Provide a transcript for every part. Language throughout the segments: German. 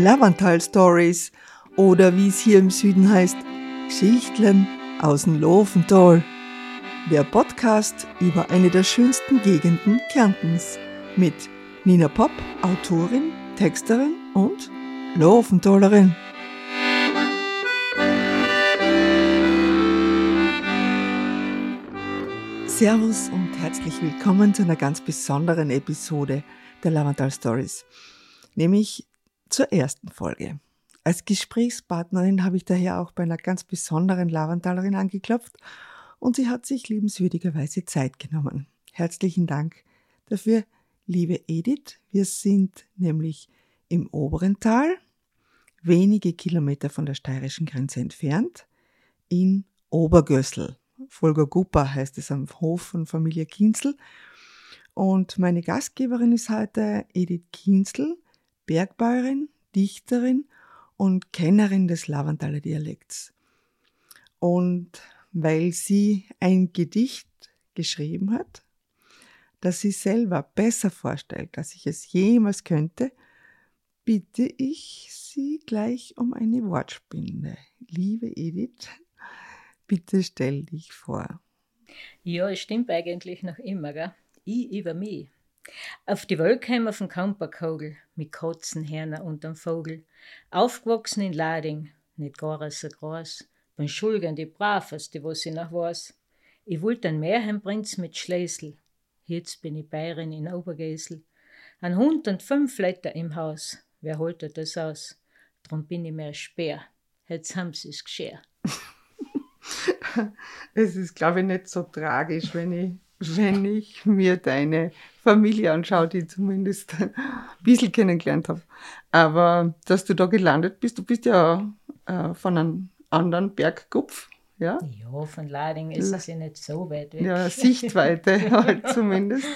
Lavantal Stories oder wie es hier im Süden heißt, Geschichtlen aus dem Lofental. Der Podcast über eine der schönsten Gegenden Kärntens mit Nina Popp, Autorin, Texterin und Lofentalerin. Servus und herzlich willkommen zu einer ganz besonderen Episode der Lavantal Stories, nämlich zur ersten Folge. Als Gesprächspartnerin habe ich daher auch bei einer ganz besonderen Lavantalerin angeklopft und sie hat sich liebenswürdigerweise Zeit genommen. Herzlichen Dank dafür, liebe Edith. Wir sind nämlich im oberen Tal, wenige Kilometer von der steirischen Grenze entfernt, in Obergössel. Volker Guppa heißt es am Hof von Familie Kinzel. Und meine Gastgeberin ist heute Edith Kinzel, Bergbäuerin, Dichterin und Kennerin des Lavandaler Dialekts. Und weil sie ein Gedicht geschrieben hat, das sie selber besser vorstellt, als ich es jemals könnte, bitte ich Sie gleich um eine Wortspinde. Liebe Edith, bitte stell dich vor. Ja, es stimmt eigentlich noch immer, gell? Ich über mich. Auf die Welt käme von Kamperkogel, mit Katzen, Hähner und einem Vogel. Aufgewachsen in Lading, nicht gar so groß. Bin Schulgen die braveste, was ich noch weiß. Ich wollte ein Meerheimprinz mit Schlesel. Jetzt bin ich Bayerin in Obergesel. Ein Hund und fünf Leute im Haus. Wer holt das aus? Drum bin ich mehr Speer. Jetzt haben sie es geschehen. es ist, glaube ich, nicht so tragisch, wenn ich wenn ich mir deine Familie anschaue, die ich zumindest ein bisschen kennengelernt habe. Aber dass du da gelandet bist, du bist ja äh, von einem anderen Bergkopf. Ja, ja von Lading ist es ja nicht so weit weg. Ja, Sichtweite halt zumindest.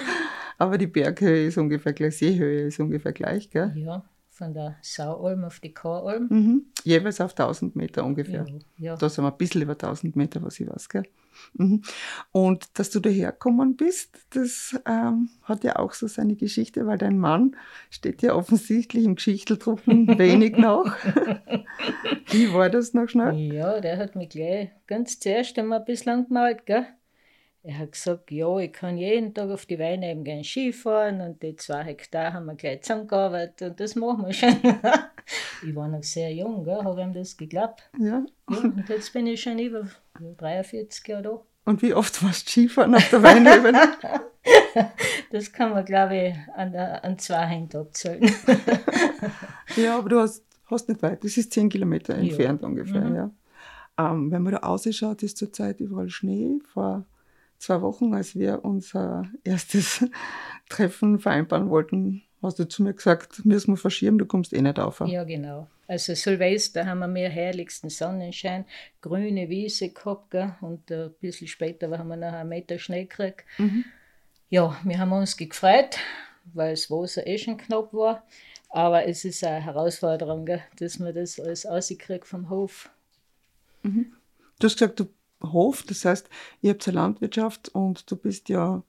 Aber die Berghöhe ist ungefähr gleich, Seehöhe ist ungefähr gleich, gell? Ja, von der Saualm auf die Karalm. Mhm. Jeweils auf 1000 Meter ungefähr. Ja, ja. Da sind wir ein bisschen über 1000 Meter, was ich weiß, gell? Mhm. Und dass du daherkommen bist, das ähm, hat ja auch so seine Geschichte, weil dein Mann steht ja offensichtlich im Geschichteldrucken wenig nach. Wie war das noch schnell? Ja, der hat mich gleich ganz zuerst einmal ein bisschen gemalt, gell? Er hat gesagt, ja, ich kann jeden Tag auf die Weine eben gern Skifahren und die zwei Hektar haben wir gleich zusammengearbeitet und das machen wir schon. ich war noch sehr jung, gell, habe ihm das geglaubt. Ja. ja. Und jetzt bin ich schon über 43 Jahre da. Und wie oft warst du Skifahren auf der Weinebene? das kann man, glaube ich, an, der, an zwei Händen abzählen. ja, aber du hast, hast nicht weit, das ist zehn Kilometer entfernt ja. ungefähr. Mhm. Ja. Ähm, wenn man da ausschaut, ist zurzeit überall Schnee. Vor zwei Wochen, als wir unser erstes Treffen vereinbaren wollten, hast du zu mir gesagt, müssen wir verschieben, du kommst eh nicht auf. Ja, genau. Also Silvester haben wir mehr herrlichsten Sonnenschein, grüne Wiese gehabt, gell? und ein bisschen später haben wir noch einen Meter Schnee gekriegt. Mhm. Ja, wir haben uns gefreut, weil das Wasser eh schon knapp war. Aber es ist eine Herausforderung, gell? dass man das alles rauskriegt vom Hof. Mhm. Du hast gesagt, du Hof. Das heißt, ihr habt eine Landwirtschaft und du bist ja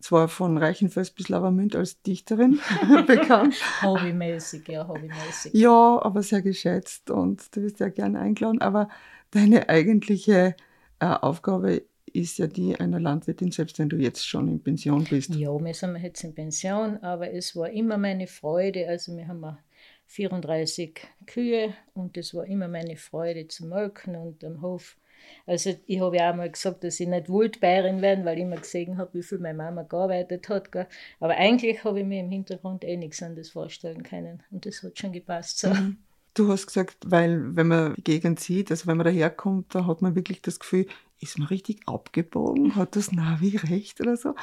zwar von Reichenfels bis Lavamünd als Dichterin bekannt. hobbymäßig, ja, hobbymäßig. Ja, aber sehr geschätzt und du wirst ja gerne eingeladen. Aber deine eigentliche äh, Aufgabe ist ja die einer Landwirtin, selbst wenn du jetzt schon in Pension bist. Ja, wir sind jetzt in Pension, aber es war immer meine Freude. Also wir haben 34 Kühe und es war immer meine Freude zu melken und am Hof also ich habe ja auch mal gesagt, dass ich nicht Waldbäuerin werden, weil ich immer gesehen habe, wie viel meine Mama gearbeitet hat. Gell. Aber eigentlich habe ich mir im Hintergrund eh nichts anderes vorstellen können. Und das hat schon gepasst. So. Mhm. Du hast gesagt, weil wenn man die Gegend sieht, also wenn man daherkommt, da hat man wirklich das Gefühl, ist man richtig abgebogen? Hat das Navi recht oder so?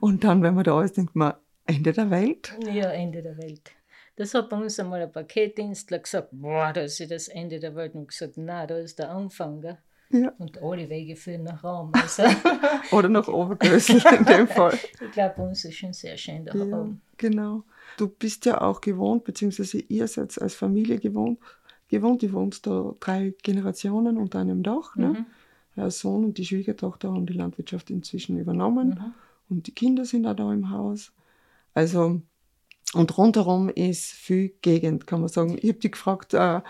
Und dann, wenn man da ist, denkt man, Ende der Welt? Ja, Ende der Welt. Das hat bei uns einmal ein Paketdienstler gesagt, boah, das ist das Ende der Welt. Und gesagt, na, da ist der Anfang. Gell? Ja. Und alle Wege führen nach Raum. Also. Oder nach Obergrößel in dem Fall. Ich glaube, bei uns ist schon sehr schön der ja, Raum. Genau. Du bist ja auch gewohnt, beziehungsweise ihr seid als Familie gewohnt. gewohnt. Ihr wohnt da drei Generationen unter einem Dach. Ne? Mhm. Der Sohn und die Schwiegertochter haben die Landwirtschaft inzwischen übernommen. Mhm. Und die Kinder sind auch da im Haus. Also Und rundherum ist viel Gegend, kann man sagen. Ich habe dich gefragt, äh,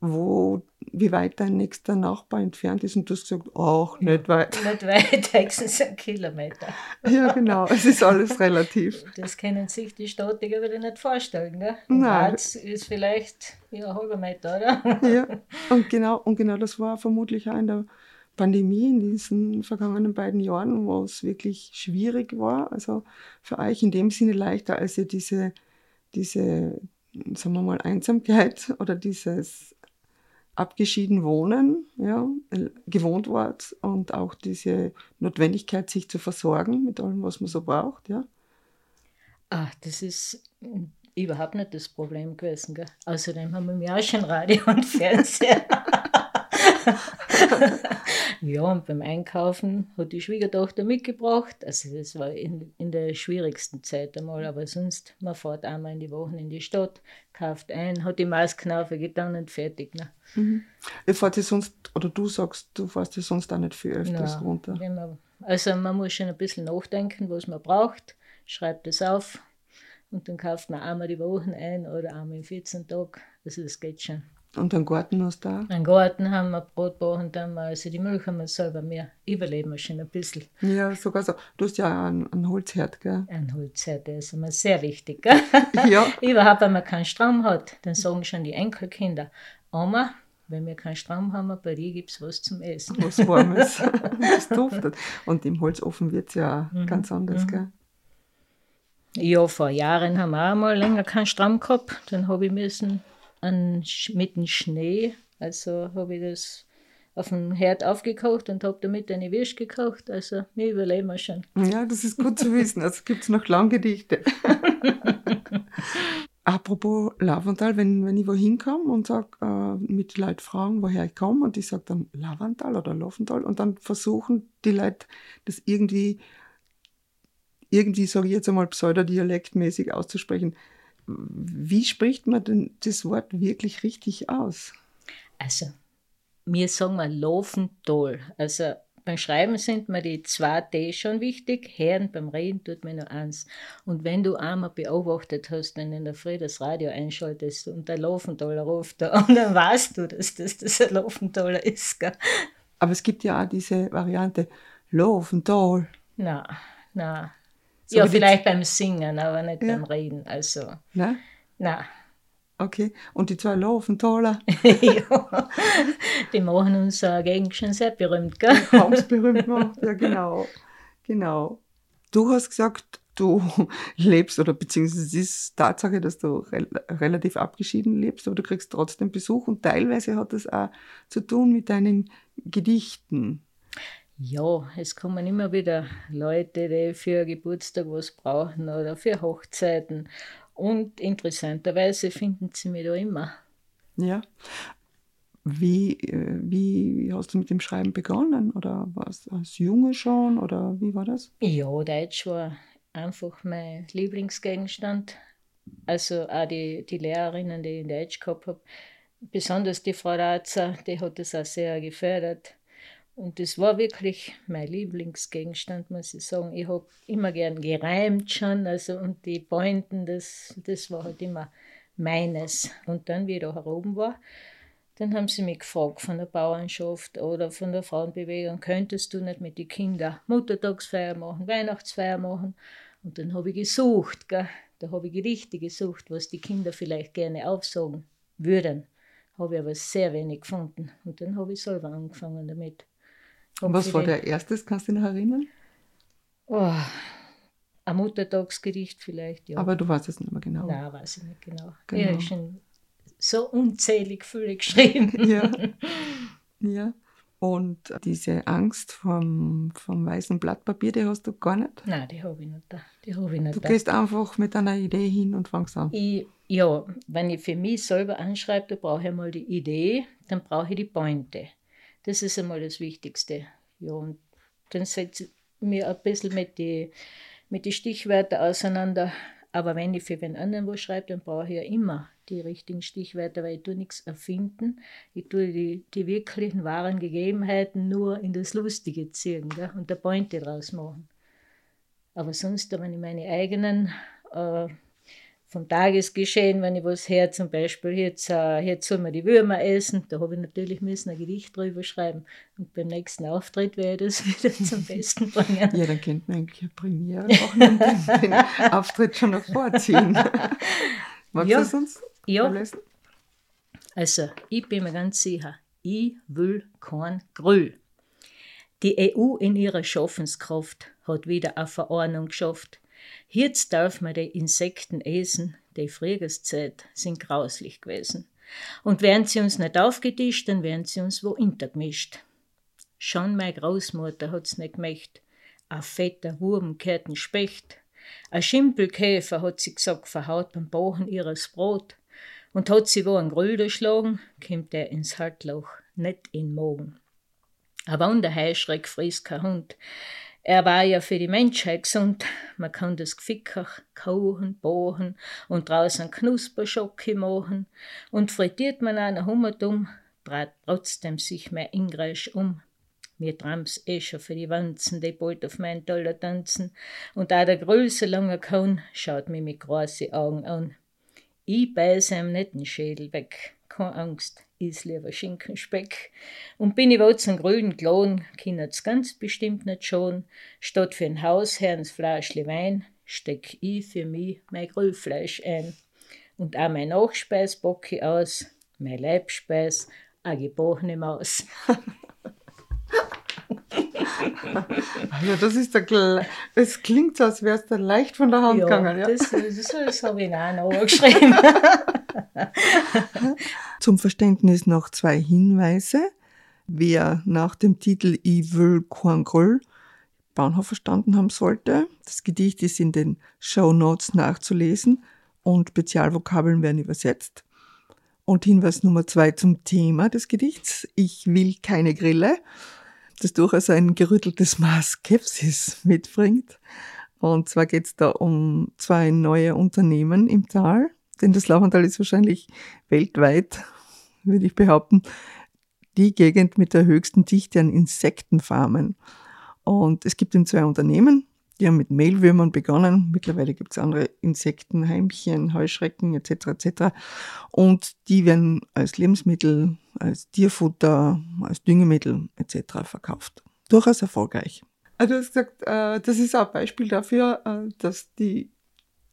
wo, wie weit dein nächster Nachbar entfernt ist und du hast gesagt, ach, nicht weit. Nicht weit, höchstens ein Kilometer. Ja, genau, es ist alles relativ. Das können sich die Statiker wieder nicht vorstellen. Gell? Nein. Graz ist vielleicht ja, ein halber Meter, oder? Ja, und genau, und genau das war vermutlich auch in der Pandemie in diesen vergangenen beiden Jahren, wo es wirklich schwierig war. Also für euch in dem Sinne leichter, als ihr diese, diese, sagen wir mal, Einsamkeit oder dieses abgeschieden wohnen, ja, gewohnt wart und auch diese Notwendigkeit, sich zu versorgen mit allem, was man so braucht, ja. Ah, das ist überhaupt nicht das Problem gewesen. Gell? Außerdem haben wir auch schon Radio und Fernseher. ja, und beim Einkaufen hat die Schwiegertochter mitgebracht. Also das war in, in der schwierigsten Zeit einmal, aber sonst, man fährt einmal in die Wochen in die Stadt, kauft ein, hat die Mausknaufe getan und fertig. Ne? Mhm. Ihr fahrt ja sonst, oder du sagst, du fährst ja sonst auch nicht viel öfters Nein, runter. man, also man muss schon ein bisschen nachdenken, was man braucht, schreibt es auf und dann kauft man einmal die Woche ein oder einmal in 14 Tagen. Also das geht schon. Und einen Garten hast du da? Einen Garten haben wir, Brotbochen haben wir, also die Milch haben wir selber mehr. Überleben wir schon ein bisschen. Ja, sogar so. Du hast ja einen, einen Holzherd, gell? Ein Holzherd, der ist immer sehr wichtig. Gell? Ja. Überhaupt, wenn man keinen Strom hat, dann sagen schon die Enkelkinder, Oma, wenn wir keinen Strom haben, bei dir gibt es was zum Essen. Was Warmes. das duftet. Und im Holzofen wird es ja Mhm. ganz anders, gell? Ja, vor Jahren haben wir auch mal länger keinen Strom gehabt. Dann habe ich müssen an, mit dem Schnee, also habe ich das auf dem Herd aufgekocht und habe damit eine Würst gekocht. Also wir überleben wir schon. Ja, das ist gut zu wissen. Also gibt es noch Langgedichte. Apropos Lavantal, wenn, wenn ich wohin komme und sag, äh, mit die Leute fragen, woher ich komme, und ich sage dann Lavantal oder Lavental, und dann versuchen die Leute das irgendwie, irgendwie sage ich jetzt einmal pseudodialektmäßig auszusprechen. Wie spricht man denn das Wort wirklich richtig aus? Also, wir sagen mal Laufental. Also beim Schreiben sind mir die zwei T schon wichtig, Herren beim Reden tut mir nur eins. Und wenn du einmal beobachtet hast, wenn du in der Früh das Radio einschaltest und der Laufentaler ruft da, und dann weißt du, dass das, das ein Laufentaler ist. Gell? Aber es gibt ja auch diese Variante Lavental. Na, na. So ja, vielleicht beim Singen, aber nicht Ja. beim Reden. Also, Ne? na. Okay. Und die zwei Laventaler, ja. Die machen unsere Gegend schon sehr berühmt, gell? berühmt macht. Ja, genau. Genau. Du hast gesagt, du lebst, oder beziehungsweise es ist Tatsache, dass du rel relativ abgeschieden lebst, aber du kriegst trotzdem Besuch und teilweise hat das auch zu tun mit deinen Gedichten. Ja, es kommen immer wieder Leute, die für Geburtstag was brauchen oder für Hochzeiten. Und interessanterweise finden sie mich da immer. Ja. Wie, äh, wie hast du mit dem Schreiben begonnen? Oder warst du als Junge schon? Oder wie war das? Ja, Deutsch war einfach mein Lieblingsgegenstand. Also auch die, die Lehrerinnen, die ich in Deutsch gehabt habe, besonders die Frau Ratzer, die hat das auch sehr gefördert. Und das war wirklich mein Lieblingsgegenstand, muss ich sagen. Ich habe immer gern gereimt schon, also und die Pointen, das, das war halt immer meines. Und dann, wie ich da heroben war, dann haben sie mich gefragt von der Bauernschaft oder von der Frauenbewegung, könntest du nicht mit den Kindern Muttertagsfeier machen, Weihnachtsfeier machen? Und dann habe ich gesucht, gell? da habe ich Gedichte gesucht, was die Kinder vielleicht gerne aufsagen würden. Habe ich aber sehr wenig gefunden. Und dann habe ich selber angefangen damit. Hab Was war der erstes? Kannst du dich noch erinnern? Oh, ein Muttertagsgedicht vielleicht, ja. Aber du weißt es nicht mehr genau. Nein, weiß ich nicht genau. Genau. Ich habe schon so unzählig viele geschrieben. Ja. ja. Und diese Angst vom, vom weißen Blatt Papier, die hast du gar nicht. Nein, die habe ich nicht da. Die habe ich nicht Du da. gehst einfach mit einer Idee hin und fangst an. Ich, ja, wenn ich für mich selber anschreibe, da brauche ich einmal die Idee, dann brauche ich die Pointe. Das ist einmal das Wichtigste. Ja, und dann setze ich mir ein bisschen mit den mit die Stichwörtern auseinander. Aber wenn ich für wen anderen was schreibe, dann brauche ich ja immer die richtigen Stichwörter, weil ich tue nichts erfinden. Ich tue die, die wirklichen wahren Gegebenheiten nur in das Lustige ziehen gell? und der Pointe draus machen. Aber sonst, wenn ich meine eigenen äh, vom Tagesgeschehen, wenn ich was her, zum Beispiel, jetzt, äh, jetzt soll man die Würmer essen, da habe ich natürlich müssen ein Gedicht drüber schreiben und beim nächsten Auftritt werde ich das wieder zum Besten bringen. Ja, dann könnte man eigentlich eine Premiere machen und den, Auftritt schon noch vorziehen. Magst Ja. du es uns Ja. vorlesen? Also, ich bin mir ganz sicher, ich will kein Grüll. Die EU in ihrer Schaffenskraft hat wieder eine Verordnung geschafft. Jetzt darf man die Insekten essen, die Frühjahrszeit sind grauslich gewesen. Und wären sie uns nicht aufgetischt, dann wären sie uns wo intergemischt. Schon meine Großmutter hat's nicht gemächt. Ein fetter Wurm gehört in Specht. Ein Schimpelkäfer hat sie gesagt, verhaut beim Bachen ihres Brot. Und hat sie wo ein Grüll geschlagen, kommt er ins Haltloch, nicht in den Magen. Ein Wanderheischreck frisst kein Hund. Er war ja für die Menschheit gesund. Man kann das Gefickach kochen, bohren und draußen Knusperschocke machen. Und frittiert man einen Hummerdumm, dreht trotzdem sich mehr Ingresch um. Mir trams eh schon für die Wanzen, die bald auf meinen Dollar tanzen. Und da der Größe langer kann, schaut mich mit großen Augen an. Ich beiß ihm nicht den Schädel weg. Keine Angst, is lieber Schinkenspeck. Und bin ich wohl zum grünen Klon, kindert's ganz bestimmt nicht schon. Statt für ein Hausherrns Flaschli Wein, steck ich für mich mein Grillfleisch ein. Und auch mein Nachspeis bock ich aus, mein Leibspeis, a gebrochene Maus. Ja, das ist der Es klingt so, als wäre es dir leicht von der Hand gegangen. Ja. das, das, das habe ich auch noch geschrieben. Zum Verständnis noch zwei Hinweise. Wer nach dem Titel kein Gröll Bahnhof verstanden haben sollte, das Gedicht ist in den Show Notes nachzulesen und Spezialvokabeln werden übersetzt. Und Hinweis Nummer zwei zum Thema des Gedichts. Ich will keine Grille, das durchaus ein gerütteltes Maß Skepsis mitbringt. Und zwar geht es da um zwei neue Unternehmen im Tal, denn das Laufental ist wahrscheinlich weltweit, würde ich behaupten, die Gegend mit der höchsten Dichte an Insektenfarmen. Und es gibt eben zwei Unternehmen, die haben mit Mehlwürmern begonnen. Mittlerweile gibt es andere Insekten, Heimchen, Heuschrecken etc. etc. Und die werden als Lebensmittel, als Tierfutter, als Düngemittel etc. verkauft. Durchaus erfolgreich. Also du hast gesagt, äh, das ist auch ein Beispiel dafür, äh, dass die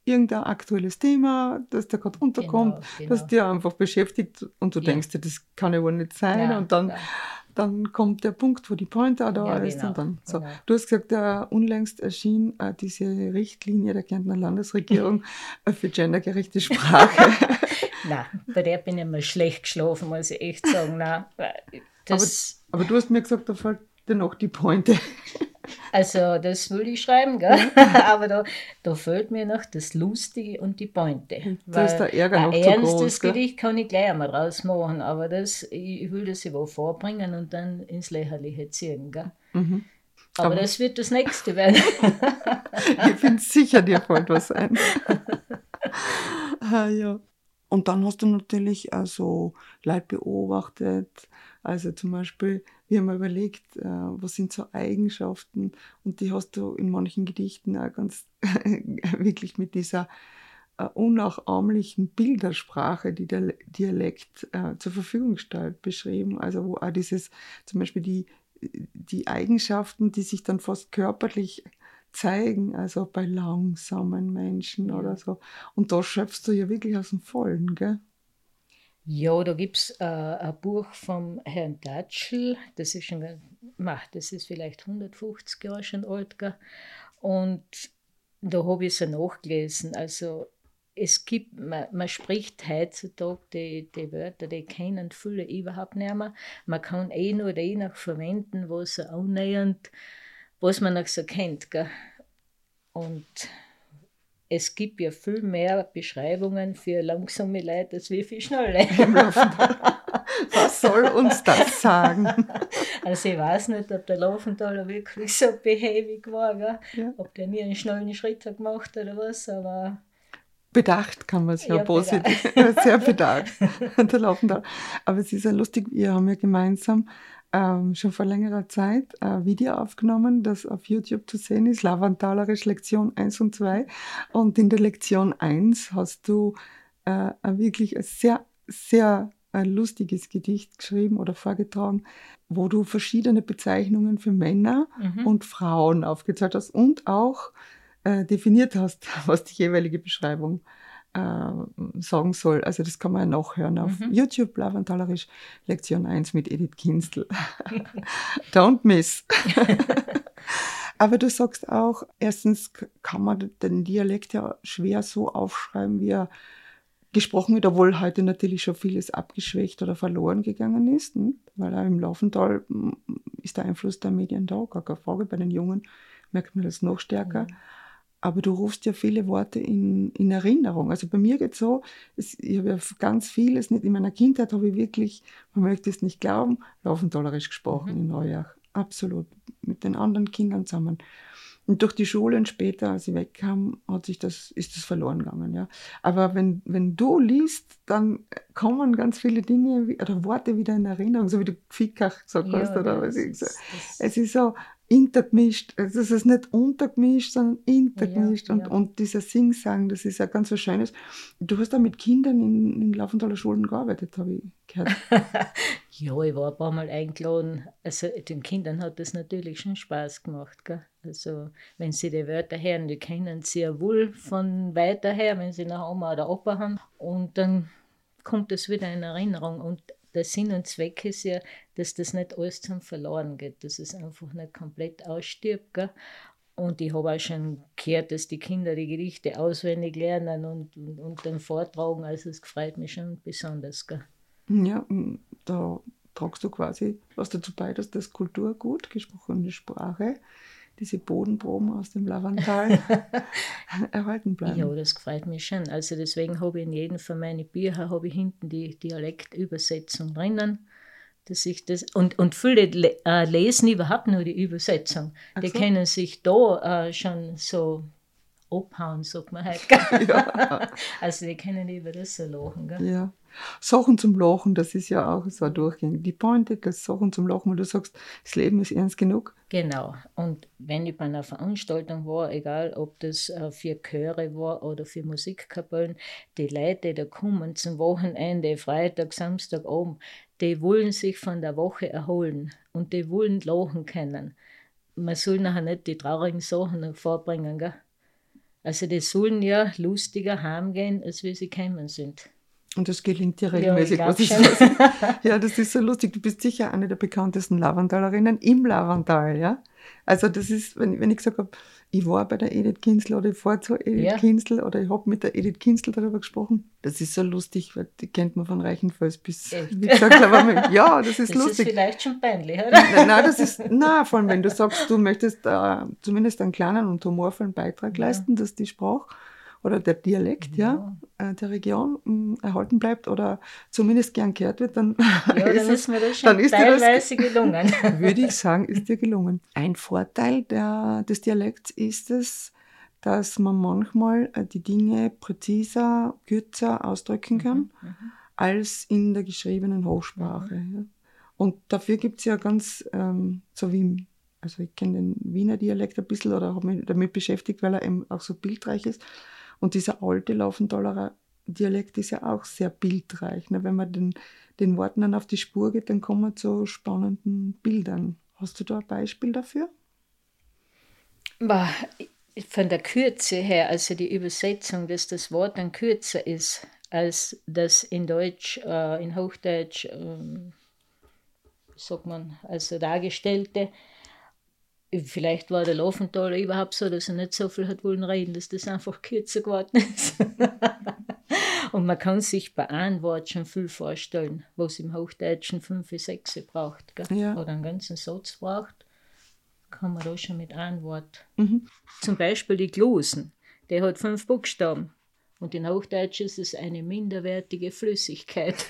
irgendein aktuelles Thema, das da gerade unterkommt, Genau, das genau. dir einfach beschäftigt und du Ja. denkst dir, das kann ja wohl nicht sein. Ja, und dann, ja. dann kommt der Punkt, wo die Pointe auch da ist. genau, Und dann, so. genau. Du hast gesagt, äh, unlängst erschien äh, diese Richtlinie der Kärntner Landesregierung äh, für gendergerechte Sprache. Nein, bei der bin ich mal schlecht geschlafen, muss ich echt sagen. Nein, das, Aber du hast mir gesagt, da fällt dir noch die Pointe. Also das will ich schreiben, gell? aber da, da fehlt mir noch das Lustige und die Pointe. Da ist der Ärger ein noch zu ernstes groß? Gedicht kann ich gleich einmal rausmachen, aber das, ich will das wo vorbringen und dann ins Lächerliche ziehen. Gell? Mhm. Aber, Aber- das wird das nächste werden. Ich bin sicher, dir fällt was ein. ah, ja. Und dann hast du natürlich also Leute beobachtet. Also zum Beispiel, wir haben überlegt, äh, was sind so Eigenschaften und die hast du in manchen Gedichten auch ganz wirklich mit dieser äh, unnachahmlichen Bildersprache, die der Dialekt äh, zur Verfügung stellt, beschrieben. Also wo auch dieses, zum Beispiel die, die Eigenschaften, die sich dann fast körperlich zeigen, also bei langsamen Menschen oder so. Und da schöpfst du ja wirklich aus dem Vollen, gell? Ja, da gibt es äh, ein Buch vom Herrn Datschel, das ist schon, mach, das ist vielleicht 150 Jahre schon alt, und da habe ich es nachgelesen. Also es gibt, man, man spricht heutzutage die, die Wörter, die kennen viele überhaupt nicht mehr. Man kann eh nur die noch verwenden, was annähernd, was man noch so kennt. Gell? Und es gibt ja viel mehr Beschreibungen für langsame Leute als wie für schnelle. Was soll uns das sagen? Also ich weiß nicht, ob der Laufenthaler wirklich so behäbig war? Ja. ob der nie einen schnellen Schritt hat gemacht oder was, aber Bedacht kann man es ja, Ja, positiv, sehr bedacht, der Laufendal. Aber es ist ja lustig, wir haben ja gemeinsam ähm, schon vor längerer Zeit ein Video aufgenommen, das auf YouTube zu sehen ist, Lavantalerisch Lektion 1 und 2. Und in der Lektion 1 hast du äh, wirklich ein sehr, sehr ein lustiges Gedicht geschrieben oder vorgetragen, wo du verschiedene Bezeichnungen für Männer mhm. und Frauen aufgezeigt hast und auch äh, definiert hast, was die jeweilige Beschreibung äh, sagen soll. Also das kann man ja nachhören auf mhm. YouTube, Lavantalerisch, Lektion 1 mit Edith Kinstel. Don't miss. Aber du sagst auch, erstens kann man den Dialekt ja schwer so aufschreiben, wie er gesprochen wird, obwohl heute natürlich schon vieles abgeschwächt oder verloren gegangen ist, nicht? weil auch im Laufental hm, ist der Einfluss der Medien da, gar keine Frage. Bei den Jungen merkt man das noch stärker. Mhm. Aber du rufst ja viele Worte in, in Erinnerung. Also bei mir geht es so, es, ich habe ja ganz vieles, nicht in meiner Kindheit habe ich wirklich, man möchte es nicht glauben, Laufentalerisch gesprochen mhm. in Neujahr. Absolut. Mit den anderen Kindern zusammen. Und durch die Schulen später, als ich wegkam, hat sich das, ist das verloren gegangen, ja. Aber wenn, wenn du liest, dann kommen ganz viele Dinge oder Worte wieder in Erinnerung, so wie du Fickach gesagt ja, hast, oder was ich gesagt Es ist so intergemischt, also es ist nicht untergemischt, sondern intergemischt. Ja, und, ja. und dieser Sing-Sang, das ist ja ganz was Schönes. Du hast da mit Kindern in, in Laufenthaler Schulen gearbeitet, habe ich gehört. ja, ich war ein paar Mal eingeladen. Also den Kindern hat das natürlich schon Spaß gemacht. Gell? Also, wenn sie die Wörter hören, die kennen sie ja wohl von weiter her, wenn sie nach Oma oder Opa haben. Und dann kommt das wieder in Erinnerung. Und der Sinn und Zweck ist ja, dass das nicht alles zum Verloren geht, dass es einfach nicht komplett ausstirbt. Gell? Und ich habe auch schon gehört, dass die Kinder die Gedichte auswendig lernen und, und, und dann vortragen. Also es freut mich schon besonders. Gell? Ja, da tragst du quasi was dazu bei, dass das Kulturgut, gesprochene Sprache, diese Bodenproben aus dem Lavantal erhalten bleiben. Ja, das freut mich schon. Also deswegen habe ich in jedem von meinen Büchern habe ich hinten die Dialektübersetzung drinnen. Dass ich das, und, und viele äh, lesen überhaupt nur die Übersetzung. Ach die so. können sich da äh, schon so abhauen, sagt man halt. ja. Also die können über das so lachen. Gell? Ja. Sachen zum Lachen, das ist ja auch so ein Durchgang. Die Pointe, das Sachen zum Lachen, weil du sagst, das Leben ist ernst genug. Genau. Und wenn ich bei einer Veranstaltung war, egal ob das äh, für Chöre war oder für Musikkapellen, die Leute, die kommen zum Wochenende, Freitag, Samstag oben, die wollen sich von der Woche erholen und die wollen lachen können. Man soll nachher nicht die traurigen Sachen vorbringen, gell? Also die sollen ja lustiger heimgehen, als wie sie gekommen sind. Und das gelingt dir regelmäßig. Ja, ich was ja, das ist so lustig. Du bist sicher eine der bekanntesten Lavandalerinnen im Lavandal, ja? Also das ist, wenn, wenn ich gesagt habe, ich war bei der Edith Kinsel oder ich fahre zur Edith ja. Kinsel oder ich habe mit der Edith Kinsel darüber gesprochen. Das ist so lustig, weil die kennt man von Reichenfels bis, wie gesagt, aber ja, das ist das lustig. Das ist vielleicht schon peinlich, oder? Nein, nein, das ist, nein, vor allem wenn du sagst, du möchtest äh, zumindest einen kleinen und humorvollen Beitrag ja. leisten, dass die Sprache oder der Dialekt ja. ja äh, der Region mh, mm, erhalten bleibt oder zumindest gern gehört wird, dann, ja, ist, dann ist mir das schon teilweise das, gelungen. würde ich sagen, ist dir gelungen. Ein Vorteil der, des Dialekts ist es, dass man manchmal äh, die Dinge präziser, kürzer ausdrücken kann, mhm, mhm. als in der geschriebenen Hochsprache. Mhm. Ja. Und dafür gibt es ja ganz, ähm, so wie, also ich kenne den Wiener Dialekt ein bisschen oder habe mich damit beschäftigt, weil er eben auch so bildreich ist. Und dieser alte Laufenthaler Dialekt ist ja auch sehr bildreich. Ne? Wenn man den, den Worten dann auf die Spur geht, dann kommen wir zu spannenden Bildern. Hast du da ein Beispiel dafür? Von der Kürze her, also die Übersetzung, dass das Wort dann kürzer ist als das in Deutsch, äh, in Hochdeutsch, äh, sagt man, also dargestellte, Vielleicht war der Laufenthaler überhaupt so, dass er nicht so viel hat wollen reden, dass das einfach kürzer geworden ist. und man kann sich bei einem Wort schon viel vorstellen, was im Hochdeutschen fünf, sechs braucht. Gell? Ja. Oder einen ganzen Satz braucht, kann man da schon mit einem Wort. Mhm. Zum Beispiel die Glosen, der hat fünf Buchstaben. Und in Hochdeutsch ist es eine minderwertige Flüssigkeit.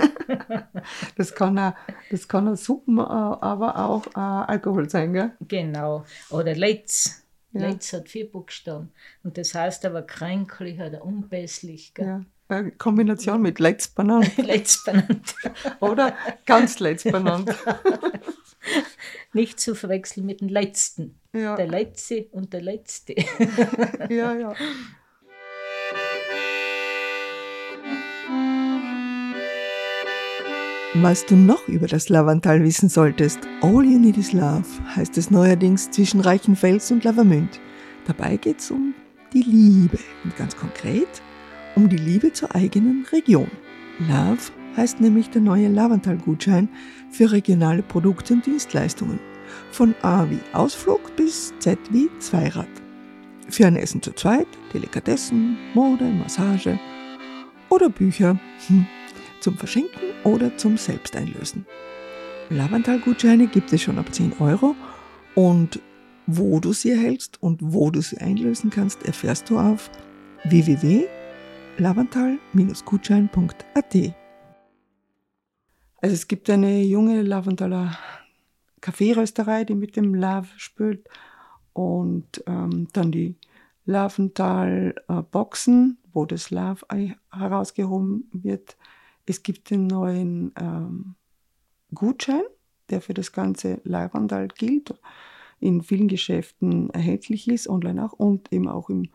das, kann auch, das kann auch Suppen, äh, aber auch äh, Alkohol sein, gell? Genau. Oder Leitz. Ja. Leitz hat vier Buchstaben. Und das heißt aber kränklich oder unpässlich. Gell? Ja. Eine Kombination mit Leitz benannt. Leitz benannt. oder ganz Leitz benannt. Nicht zu verwechseln mit dem letzten. Ja. Der letzte und der letzte. ja, ja. Was du noch über das Lavantal wissen solltest, All You Need Is Love heißt es neuerdings zwischen Reichenfels und Lavamünd. Dabei geht es um die Liebe und ganz konkret um die Liebe zur eigenen Region. Love heißt nämlich der neue Lavantal-Gutschein für regionale Produkte und Dienstleistungen. Von A wie Ausflug bis Z wie Zweirad. Für ein Essen zu zweit, Delikatessen, Mode, Massage oder Bücher. Hm zum Verschenken oder zum Selbsteinlösen. Lavantal-Gutscheine gibt es schon ab 10 Euro und wo du sie erhältst und wo du sie einlösen kannst, erfährst du auf www.lavantal-gutschein.at. Also es gibt eine junge Lavantaler Kaffeerösterei, die mit dem Love spült und ähm, dann die Lavental äh, wo das Love herausgehoben wird es gibt den neuen ähm, Gutschein, der für das ganze Leihwandal gilt, in vielen Geschäften erhältlich ist, online auch und eben auch im,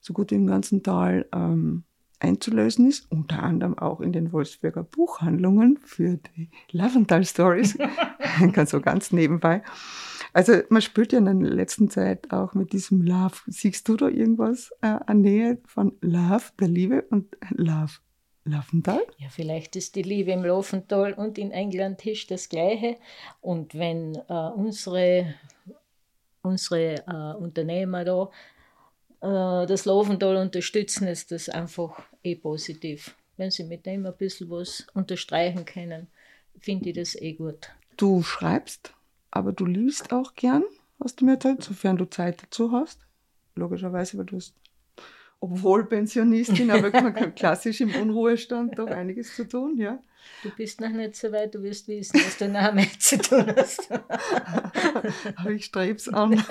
so gut im ganzen Tal ähm, einzulösen ist, unter anderem auch in den Wolfsberger Buchhandlungen für die Lavendal Stories, ganz so ganz nebenbei. Also man spürt ja in der letzten Zeit auch mit diesem Love. Siehst du da irgendwas äh, an Nähe von Love, der Liebe und Love? Laufental? Ja, vielleicht ist die Liebe im Laufental und in England ist das Gleiche. Und wenn äh, unsere, unsere äh, Unternehmer da äh, das Laufental unterstützen, ist das einfach eh positiv. Wenn sie mit dem ein bisschen was unterstreichen können, finde ich das eh gut. Du schreibst, aber du liest auch gern, hast du mir erzählt, sofern du Zeit dazu hast. Logischerweise, weil du hast obwohl Pensionistin, aber klassisch im Unruhestand doch einiges zu tun, ja. Du bist noch nicht so weit, du wirst wissen, was du nachher mit zu tun hast. aber ich streb's an.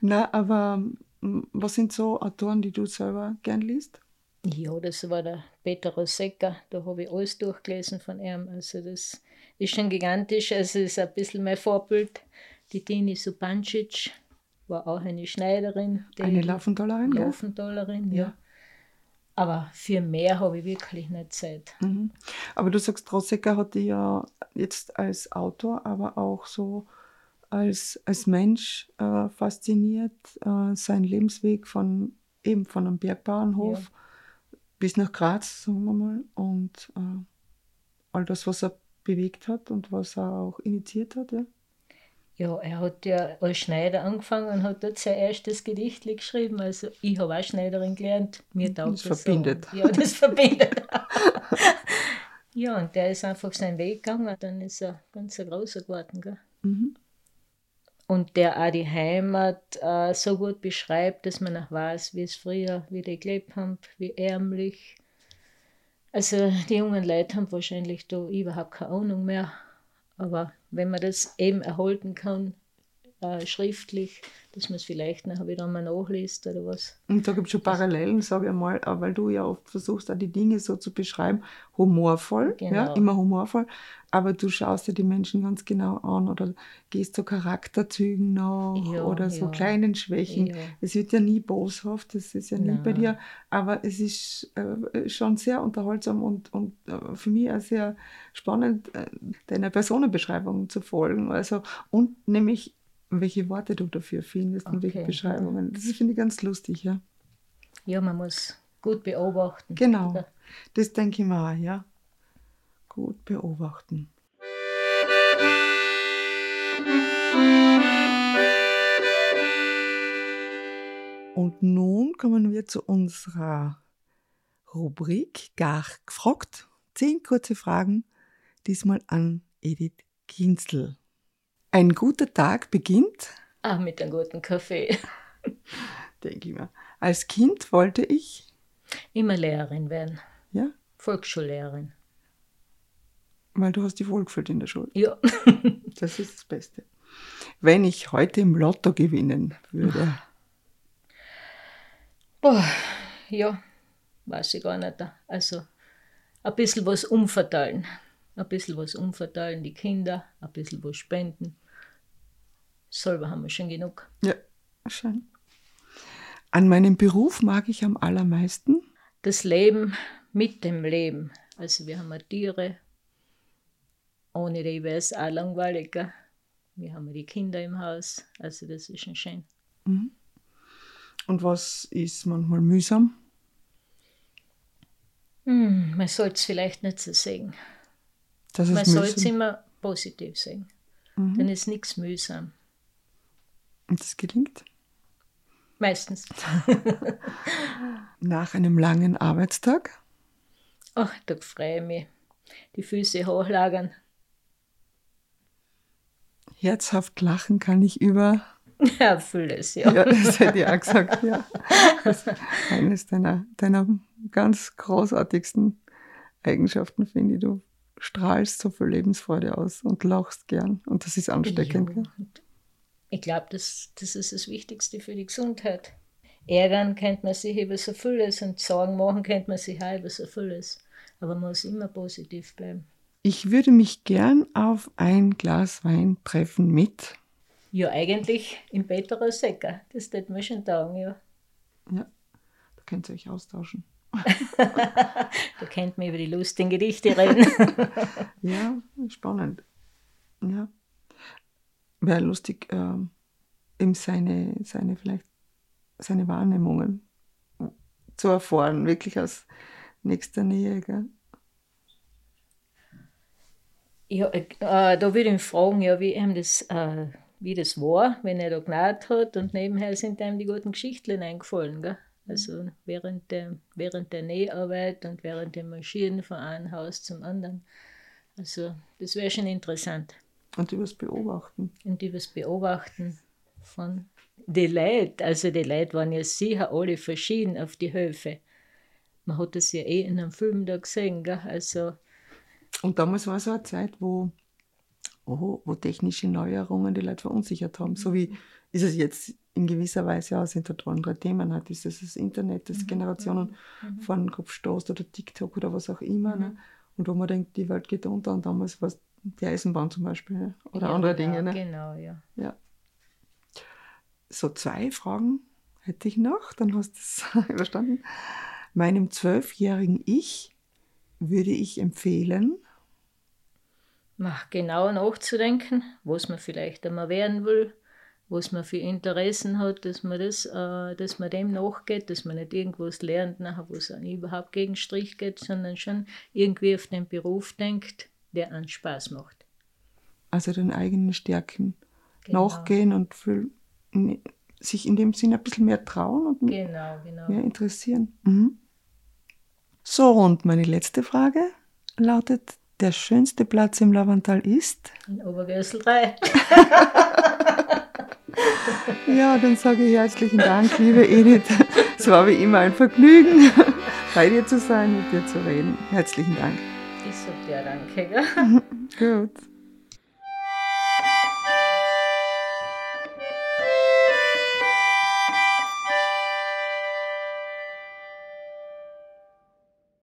Na, aber was sind so Autoren, die du selber gern liest? Ja, das war der Peter Rosecker, da habe ich alles durchgelesen von ihm. Also das ist schon gigantisch, also ist ein bisschen mein Vorbild. Die Dini Supancic, war auch eine Schneiderin. Eine Laufendollerin? Laufendollerin, ja. ja. Aber für mehr habe ich wirklich nicht Zeit. Mhm. Aber du sagst, Rosecker hat dich ja jetzt als Autor, aber auch so als, als Mensch äh, fasziniert. Äh, sein Lebensweg von eben von einem Bergbauernhof ja. bis nach Graz, sagen wir mal. Und äh, all das, was er bewegt hat und was er auch initiiert hat, ja. Ja, er hat ja als Schneider angefangen und hat dort sein erstes Gedicht geschrieben. Also ich habe auch Schneiderin gelernt. Mir taugt das, das verbindet. So. Ja, das verbindet. ja, und der ist einfach seinen Weg gegangen. Dann ist er ganz ein großer geworden. Gell? Mhm. Und der auch die Heimat äh, so gut beschreibt, dass man auch weiß, wie es früher, wie die gelebt haben, wie ärmlich. Also die jungen Leute haben wahrscheinlich da überhaupt keine Ahnung mehr. Aber wenn man das eben erhalten kann, äh, schriftlich, dass man es vielleicht nachher wieder einmal nachliest oder was. Und da gibt es schon Parallelen, sage ich mal, weil du ja oft versuchst, auch die Dinge so zu beschreiben, humorvoll, genau. ja, immer humorvoll, aber du schaust dir die Menschen ganz genau an oder gehst so Charakterzügen nach ja, oder so ja. kleinen Schwächen. Ja. Es wird ja nie boshaft, das ist ja nie Nein. bei dir, aber es ist äh, schon sehr unterhaltsam und, und äh, für mich auch sehr spannend, äh, deiner Personenbeschreibung zu folgen. Also, und nämlich welche Worte du dafür findest okay. und welche Beschreibungen. Das finde ich ganz lustig, ja. Ja, man muss gut beobachten. Genau, oder? das denke ich mal, ja. Gut beobachten. Und nun kommen wir zu unserer Rubrik Gar gefragt. Zehn kurze Fragen, diesmal an Edith Kinzel. Ein guter Tag beginnt? Ah, mit einem guten Kaffee. Denke ich mir. Als Kind wollte ich? Immer Lehrerin werden. Ja? Volksschullehrerin. Weil du hast die wohlgefühlt in der Schule. Ja. das ist das Beste. Wenn ich heute im Lotto gewinnen würde. Boah, ja, weiß ich gar nicht. Also ein bisschen was umverteilen ein bisschen was umverteilen, die Kinder, ein bisschen was spenden. Selber haben wir schon genug. Ja, schön. An meinem Beruf mag ich am allermeisten? Das Leben mit dem Leben. Also wir haben Tiere, ohne die wäre es auch langweiliger. Wir haben die Kinder im Haus, also das ist schon schön. Mhm. Und was ist manchmal mühsam? Hm, man sollte es vielleicht nicht so sehen. Man sollte es immer positiv sehen. Mhm. Dann ist nichts mühsam. Und das gelingt? Meistens. Nach einem langen Arbeitstag? Ach, da freue ich mich. Die Füße hochlagern. Herzhaft lachen kann ich über. Ja, vieles, ja. Ja, das hätte ich auch gesagt, ja. Das ist eines deiner, deiner ganz großartigsten Eigenschaften, finde ich. Du strahlst so viel Lebensfreude aus und lachst gern. Und das ist ansteckend. Ja. Ich glaube, das, das ist das Wichtigste für die Gesundheit. Ärgern kennt man sich über so vieles und Sorgen machen kennt man sich auch über so vieles. Aber man muss immer positiv bleiben. Ich würde mich gern auf ein Glas Wein treffen mit. Ja, eigentlich im Peterer Secker. Das tut mir schon taugen, ja. Ja, da könnt ihr euch austauschen. Da könnt man über die lustigen Gedichte reden. ja, spannend. Ja. Wäre lustig, äh, eben seine, seine vielleicht seine Wahrnehmungen zu erfahren, wirklich aus nächster Nähe. Gell? Ja, äh, da würde ich ihn fragen, ja, wie ihm das, äh, wie das war, wenn er da genäht hat und nebenher sind ihm die guten Geschichten eingefallen. Gell? Also während der, während der Näharbeit und während der Maschinen von einem Haus zum anderen. Also das wäre schon interessant. Und übers Beobachten. Und übers Beobachten von den Leuten. Also die Leute waren ja sicher alle verschieden auf die Höfe. Man hat das ja eh in einem Film da gesehen. Gell? Also und damals war so eine Zeit, wo, wo, wo technische Neuerungen die Leute verunsichert haben. So wie ist es jetzt in gewisser Weise ja, sind dort andere Themen. Halt ist es das Internet, das mhm. Generationen mhm. mhm. von Kopf stoßt oder TikTok oder was auch immer. Mhm. Ne? Und wo man denkt, die Welt geht unter und damals war es die Eisenbahn zum Beispiel ne? oder ja, andere ja, Dinge. Ne? Genau, ja. ja. So zwei Fragen hätte ich noch, dann hast du es überstanden. Meinem zwölfjährigen Ich würde ich empfehlen, Mach genau nachzudenken, was man vielleicht einmal werden will, was man für Interessen hat, dass man, das, äh, dass man dem nachgeht, dass man nicht irgendwas lernt, nachher, wo es einem überhaupt gegen Strich geht, sondern schon irgendwie auf den Beruf denkt, der einen Spaß macht. Also den eigenen Stärken genau. nachgehen und für, sich in dem Sinne ein bisschen mehr trauen und genau, genau. mehr interessieren. Mhm. So, und meine letzte Frage lautet, der schönste Platz im Lavantal ist? In Obergössel 3. ja, dann sage ich herzlichen Dank, liebe Edith. Es war wie immer ein Vergnügen, bei dir zu sein, mit dir zu reden. Herzlichen Dank. Ich sage dir danke. Gut.